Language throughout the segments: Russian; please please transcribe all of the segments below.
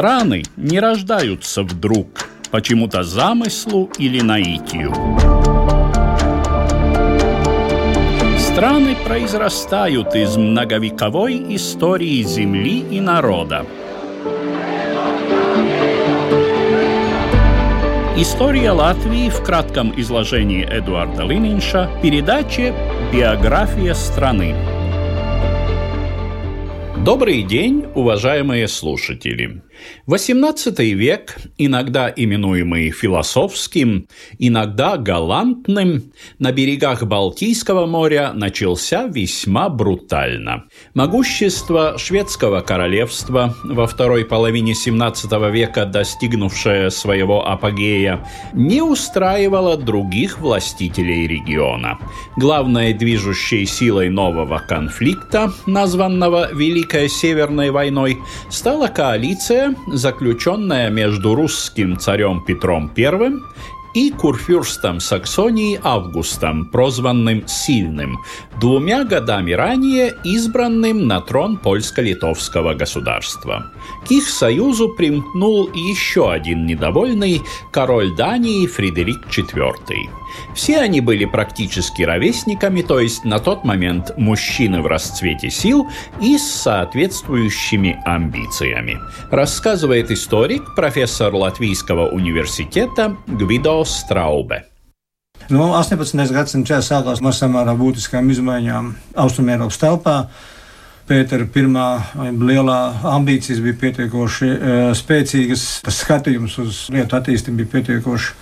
Страны не рождаются вдруг, почему-то замыслу или наитию. Страны произрастают из многовековой истории земли и народа. История Латвии в кратком изложении Эдуарда Лининша, передаче «Биография страны». Добрый день, уважаемые слушатели! XVIII век, иногда именуемый философским, иногда галантным, на берегах Балтийского моря начался весьма брутально. Могущество шведского королевства, во второй половине XVII века достигнувшее своего апогея, не устраивало других властителей региона. Главной движущей силой нового конфликта, названного Великой Северной войной, стала коалиция заключенная между русским царем Петром I и курфюрстом Саксонии Августом, прозванным Сильным, двумя годами ранее избранным на трон польско-литовского государства. К их союзу примкнул еще один недовольный король Дании Фредерик IV. Все они были практически ровесниками, то есть на тот момент мужчины в расцвете сил и с соответствующими амбициями. Рассказывает историк, профессор Латвийского университета Гвидо Страубе. Nu, 18. gadsimta sākās ar samērā būtiskām izmaiņām Austrumēropas telpā. Pētera pirmā lielā ambīcijas bija pietiekoši uh, spēcīgas, tas skatījums uz lietu attīstību bija pietiekoši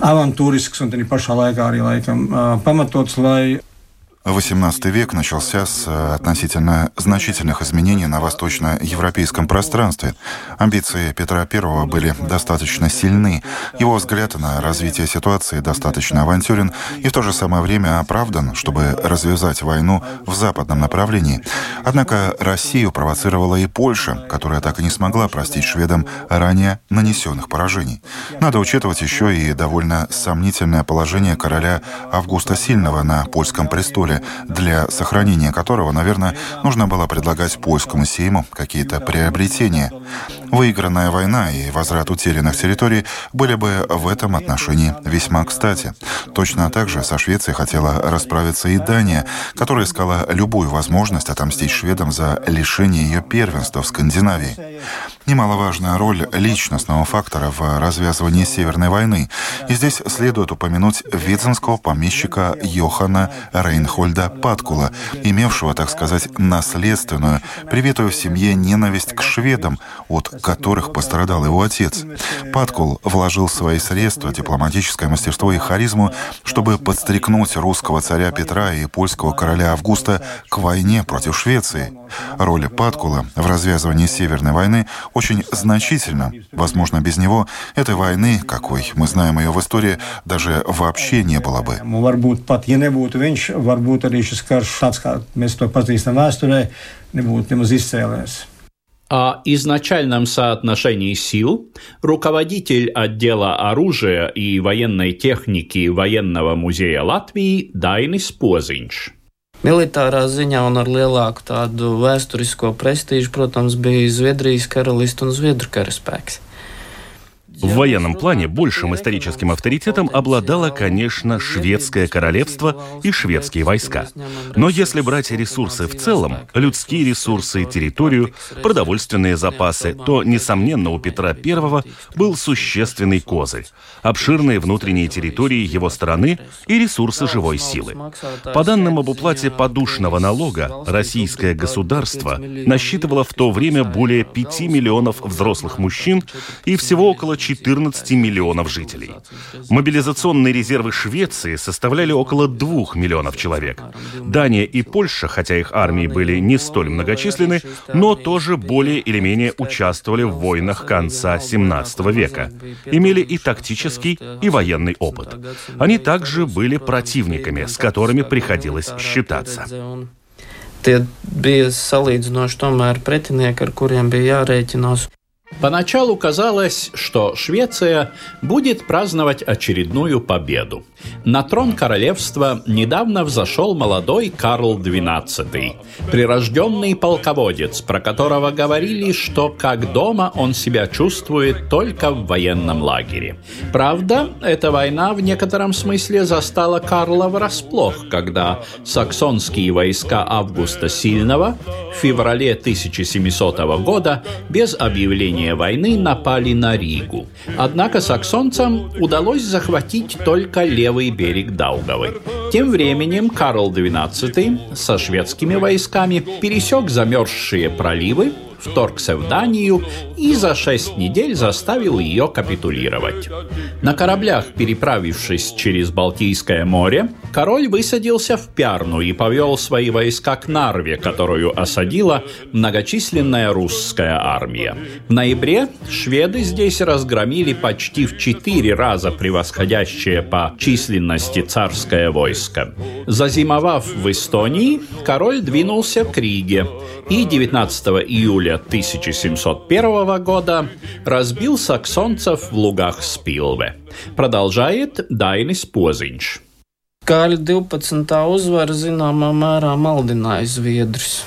avantūrisks un arī pašā laikā arī laikam pamatots, lai XVIII век начался с э, относительно значительных изменений на восточноевропейском пространстве. Амбиции Петра I были достаточно сильны, его взгляд на развитие ситуации достаточно авантюрен и в то же самое время оправдан, чтобы развязать войну в западном направлении. Однако Россию провоцировала и Польша, которая так и не смогла простить шведам ранее нанесенных поражений. Надо учитывать еще и довольно сомнительное положение короля Августа Сильного на польском престоле, поле, для сохранения которого, наверное, нужно было предлагать польскому сейму какие-то приобретения. Выигранная война и возврат утерянных территорий были бы в этом отношении весьма кстати. Точно так же со Швецией хотела расправиться и Дания, которая искала любую возможность отомстить шведам за лишение ее первенства в Скандинавии. Немаловажная роль личностного фактора в развязывании Северной войны. И здесь следует упомянуть виценского помещика Йохана Рейнхольда Паткула, имевшего, так сказать, наследственную, привитую в семье ненависть к шведам, от которых пострадал его отец. Паткул вложил свои средства, дипломатическое мастерство и харизму, чтобы подстрекнуть русского царя Петра и польского короля Августа к войне против Швеции. Роль Паткула в развязывании Северной войны очень значительно. Возможно, без него этой войны, какой мы знаем ее в истории, даже вообще не было бы. Varbūt arī šis karš. О изначальном соотношении сил руководитель отдела оружия и военной техники Военного музея Латвии Дайнис Позинч. Militārā ziņā un ar lielāku tādu vēsturisko prestīžu, protams, bija Zviedrijas karalists un Zviedru karaspēks. В военном плане большим историческим авторитетом обладало, конечно, шведское королевство и шведские войска. Но если брать ресурсы в целом, людские ресурсы, территорию, продовольственные запасы, то, несомненно, у Петра I был существенный козырь, обширные внутренние территории его страны и ресурсы живой силы. По данным об уплате подушного налога, российское государство насчитывало в то время более 5 миллионов взрослых мужчин и всего около 4 14 миллионов жителей. Мобилизационные резервы Швеции составляли около 2 миллионов человек. Дания и Польша, хотя их армии были не столь многочисленны, но тоже более или менее участвовали в войнах конца 17 века, имели и тактический, и военный опыт. Они также были противниками, с которыми приходилось считаться. Tie bija salīdzinoši tomēr pretinieki, ar kuriem bija jārēķinās. Поначалу казалось, что Швеция будет праздновать очередную победу. На трон королевства недавно взошел молодой Карл XII, прирожденный полководец, про которого говорили, что как дома он себя чувствует только в военном лагере. Правда, эта война в некотором смысле застала Карла врасплох, когда саксонские войска Августа Сильного в феврале 1700 года без объявления войны напали на Ригу. Однако саксонцам удалось захватить только левый берег Даугавы. Тем временем Карл XII со шведскими войсками пересек замерзшие проливы, вторгся в Данию и за шесть недель заставил ее капитулировать. На кораблях, переправившись через Балтийское море, король высадился в Пярну и повел свои войска к Нарве, которую осадила многочисленная русская армия. В ноябре шведы здесь разгромили почти в четыре раза превосходящее по численности царское войско. Зазимовав в Эстонии, король двинулся к Риге и 19 июля 1701 года разбил саксонцев в лугах Спилве. Продолжает Дайнис Позинч. Kāļa 12. uzvara zināmā mērā maldināja Zviedrus.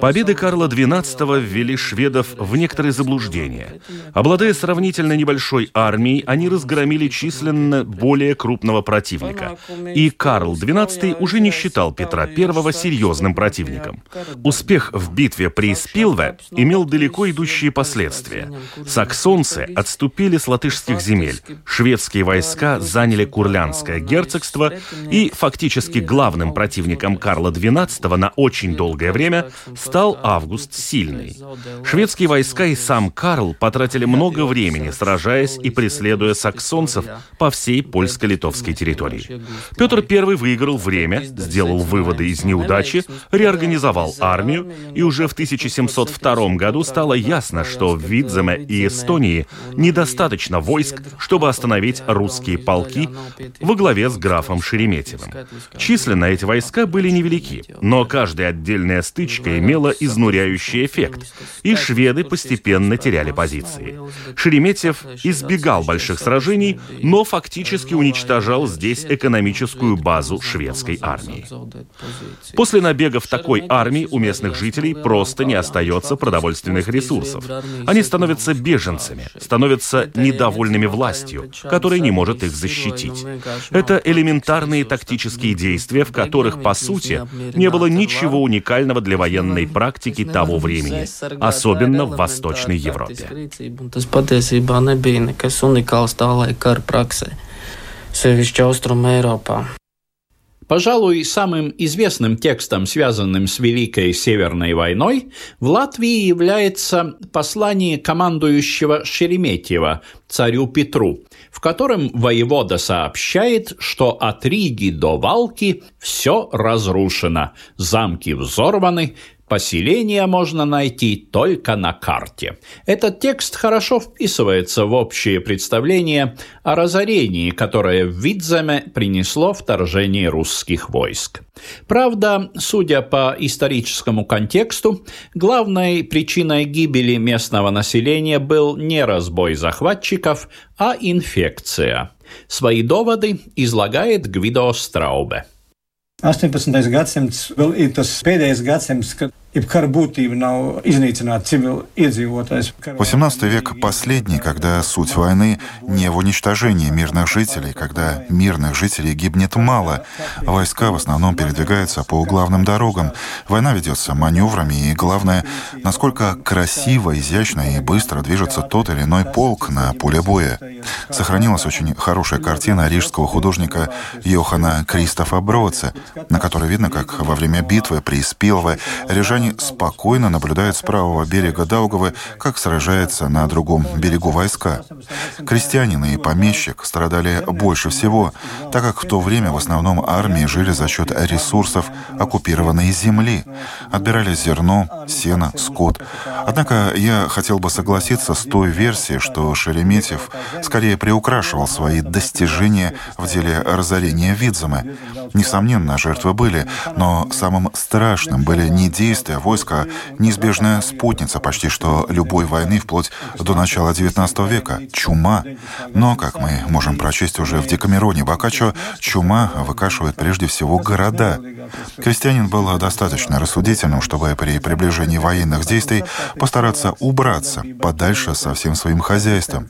Победы Карла XII ввели шведов в некоторые заблуждения. Обладая сравнительно небольшой армией, они разгромили численно более крупного противника. И Карл XII уже не считал Петра I серьезным противником. Успех в битве при Спилве имел далеко идущие последствия. Саксонцы отступили с латышских земель, шведские войска заняли Курлянское герцогство, и фактически главным противником Карла XII на очень долгое время стал Август Сильный. Шведские войска и сам Карл потратили много времени, сражаясь и преследуя саксонцев по всей польско-литовской территории. Петр I выиграл время, сделал выводы из неудачи, реорганизовал армию, и уже в 1702 году стало ясно, что в Видземе и Эстонии недостаточно войск, чтобы остановить русские полки во главе с графом Шереметьевым. Численно эти войска были невелики, но каждая отдельная стычка имела изнуряющий эффект, и шведы постепенно теряли позиции. Шереметьев избегал больших сражений, но фактически уничтожал здесь экономическую базу шведской армии. После набегов такой армии у местных жителей просто не остается продовольственных ресурсов. Они становятся беженцами, становятся недовольными властью, которая не может их защитить. Это элементарные тактические действия, в которых, по сути, не было ничего уникального для военных военной практики того времени, особенно в Восточной Европе. Пожалуй, самым известным текстом, связанным с Великой Северной войной, в Латвии является послание командующего Шереметьева царю Петру, в котором воевода сообщает, что от Риги до Валки все разрушено, замки взорваны, Поселения можно найти только на карте. Этот текст хорошо вписывается в общее представление о разорении, которое в Видземе принесло вторжение русских войск. Правда, судя по историческому контексту, главной причиной гибели местного населения был не разбой захватчиков, а инфекция. Свои доводы излагает Гвидо Страубе. 18. gadsimts vēl ir tas pēdējais gadsimts, kad 18 век последний, когда суть войны не в уничтожении мирных жителей, когда мирных жителей гибнет мало. Войска в основном передвигаются по главным дорогам. Война ведется маневрами, и главное, насколько красиво, изящно и быстро движется тот или иной полк на поле боя. Сохранилась очень хорошая картина рижского художника Йохана Кристофа Броца, на которой видно, как во время битвы при Спилве рижане Горожане спокойно наблюдают с правого берега Даугавы, как сражается на другом берегу войска. Крестьянин и помещик страдали больше всего, так как в то время в основном армии жили за счет ресурсов оккупированной земли. Отбирали зерно, сено, скот. Однако я хотел бы согласиться с той версией, что Шереметьев скорее приукрашивал свои достижения в деле разорения Видзема. Несомненно, жертвы были, но самым страшным были не действия отсутствие войска – неизбежная спутница почти что любой войны вплоть до начала XIX века – чума. Но, как мы можем прочесть уже в Декамероне Бокаччо, чума выкашивает прежде всего города. Крестьянин был достаточно рассудительным, чтобы при приближении военных действий постараться убраться подальше со всем своим хозяйством.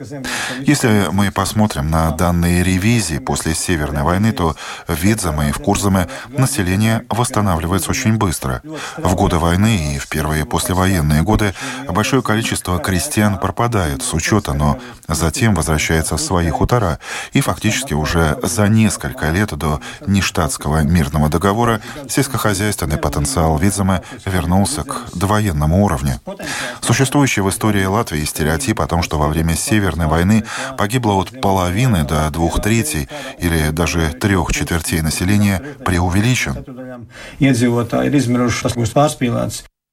Если мы посмотрим на данные ревизии после Северной войны, то в Видзаме и в Курзаме население восстанавливается очень быстро. В годы войны и в первые послевоенные годы большое количество крестьян пропадает с учета, но затем возвращается в свои хутора. И фактически уже за несколько лет до нештатского мирного договора сельскохозяйственный потенциал Видзема вернулся к довоенному уровню. Существующий в истории Латвии стереотип о том, что во время Северной войны погибло от половины до двух третей или даже трех четвертей населения, преувеличен.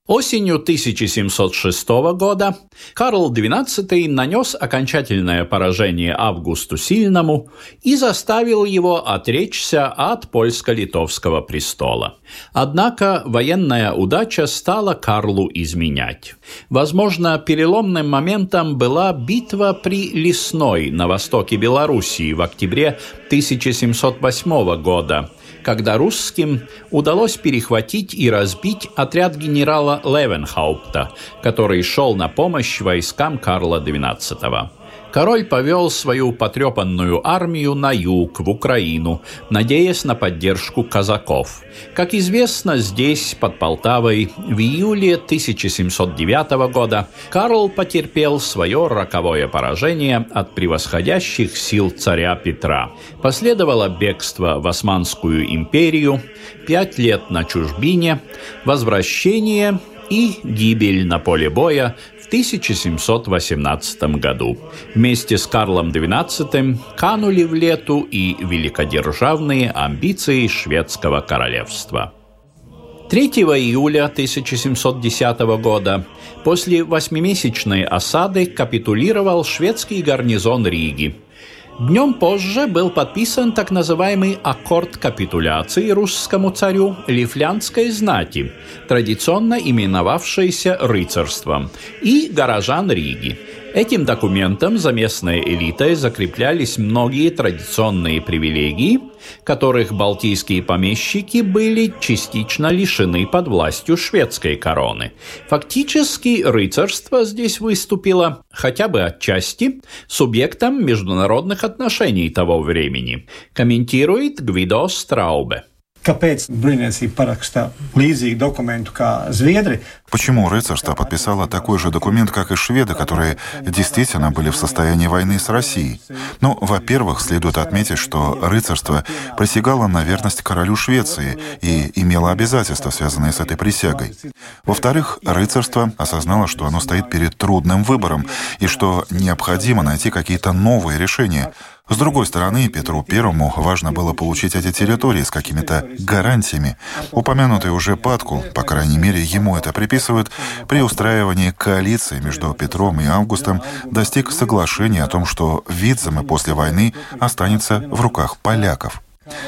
Осенью 1706 года Карл XII нанес окончательное поражение Августу Сильному и заставил его отречься от польско-литовского престола. Однако военная удача стала Карлу изменять. Возможно, переломным моментом была битва при Лесной на востоке Белоруссии в октябре 1708 года – когда русским удалось перехватить и разбить отряд генерала Левенхаупта, который шел на помощь войскам Карла XII король повел свою потрепанную армию на юг, в Украину, надеясь на поддержку казаков. Как известно, здесь, под Полтавой, в июле 1709 года Карл потерпел свое роковое поражение от превосходящих сил царя Петра. Последовало бегство в Османскую империю, пять лет на чужбине, возвращение и гибель на поле боя в 1718 году. Вместе с Карлом XII канули в лету и великодержавные амбиции шведского королевства. 3 июля 1710 года после восьмимесячной осады капитулировал шведский гарнизон Риги – Днем позже был подписан так называемый аккорд капитуляции русскому царю Лифлянской знати, традиционно именовавшейся рыцарством, и горожан Риги – Этим документом за местной элитой закреплялись многие традиционные привилегии, которых балтийские помещики были частично лишены под властью шведской короны. Фактически рыцарство здесь выступило, хотя бы отчасти, субъектом международных отношений того времени, комментирует Гвидо Страубе. Kāpēc Brīvniecība paraksta līdzīgu dokumentu kā? Почему рыцарство подписало такой же документ, как и шведы, которые действительно были в состоянии войны с Россией? Ну, во-первых, следует отметить, что рыцарство присягало на верность королю Швеции и имело обязательства, связанные с этой присягой. Во-вторых, рыцарство осознало, что оно стоит перед трудным выбором и что необходимо найти какие-то новые решения, с другой стороны, Петру Первому важно было получить эти территории с какими-то гарантиями. Упомянутый уже Паткул, по крайней мере, ему это приписывают, при устраивании коалиции между Петром и Августом достиг соглашения о том, что Видземе после войны останется в руках поляков.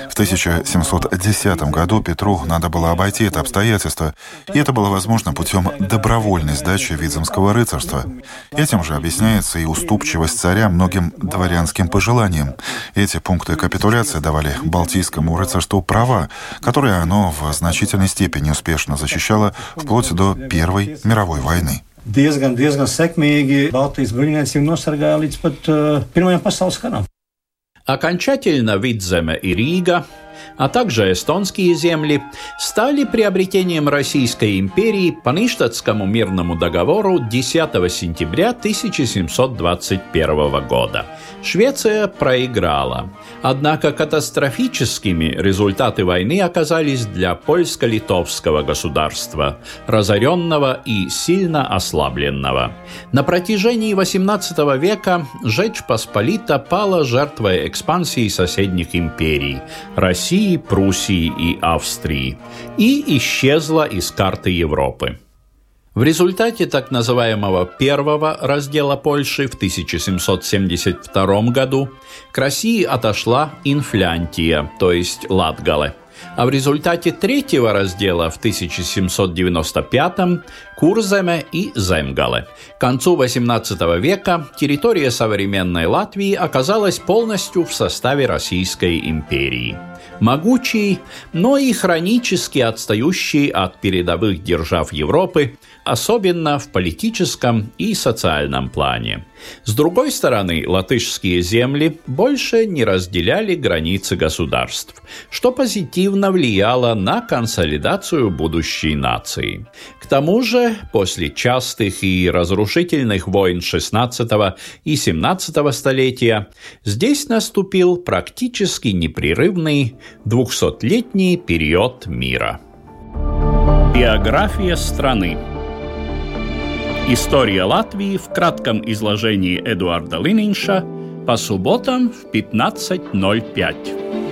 В 1710 году Петру надо было обойти это обстоятельство, и это было возможно путем добровольной сдачи Видземского рыцарства. Этим же объясняется и уступчивость царя многим дворянским пожеланиям. Эти пункты капитуляции давали Балтийскому рыцарству права, которые оно в значительной степени успешно защищало вплоть до Первой мировой войны. diezgan, diezgan sekmīgi Baltijas bruņiniecību nosargāja līdz pat uh, Pirmajam. Окончательно Видземе и Рига а также эстонские земли, стали приобретением Российской империи по Ништадтскому мирному договору 10 сентября 1721 года. Швеция проиграла. Однако катастрофическими результаты войны оказались для польско-литовского государства, разоренного и сильно ослабленного. На протяжении XVIII века Жечь Посполита пала жертвой экспансии соседних империй – России, России, Пруссии и Австрии и исчезла из карты Европы. В результате так называемого первого раздела Польши в 1772 году к России отошла Инфлянтия, то есть Латгале. А в результате третьего раздела в 1795 Курземе и Земгале. К концу XVIII века территория современной Латвии оказалась полностью в составе Российской империи могучий, но и хронически отстающий от передовых держав Европы, особенно в политическом и социальном плане. С другой стороны, латышские земли больше не разделяли границы государств, что позитивно влияло на консолидацию будущей нации. К тому же, после частых и разрушительных войн XVI и XVII столетия, здесь наступил практически непрерывный двухсотлетний период мира. Биография страны История Латвии в кратком изложении Эдуарда Лининша по субботам в 15.05.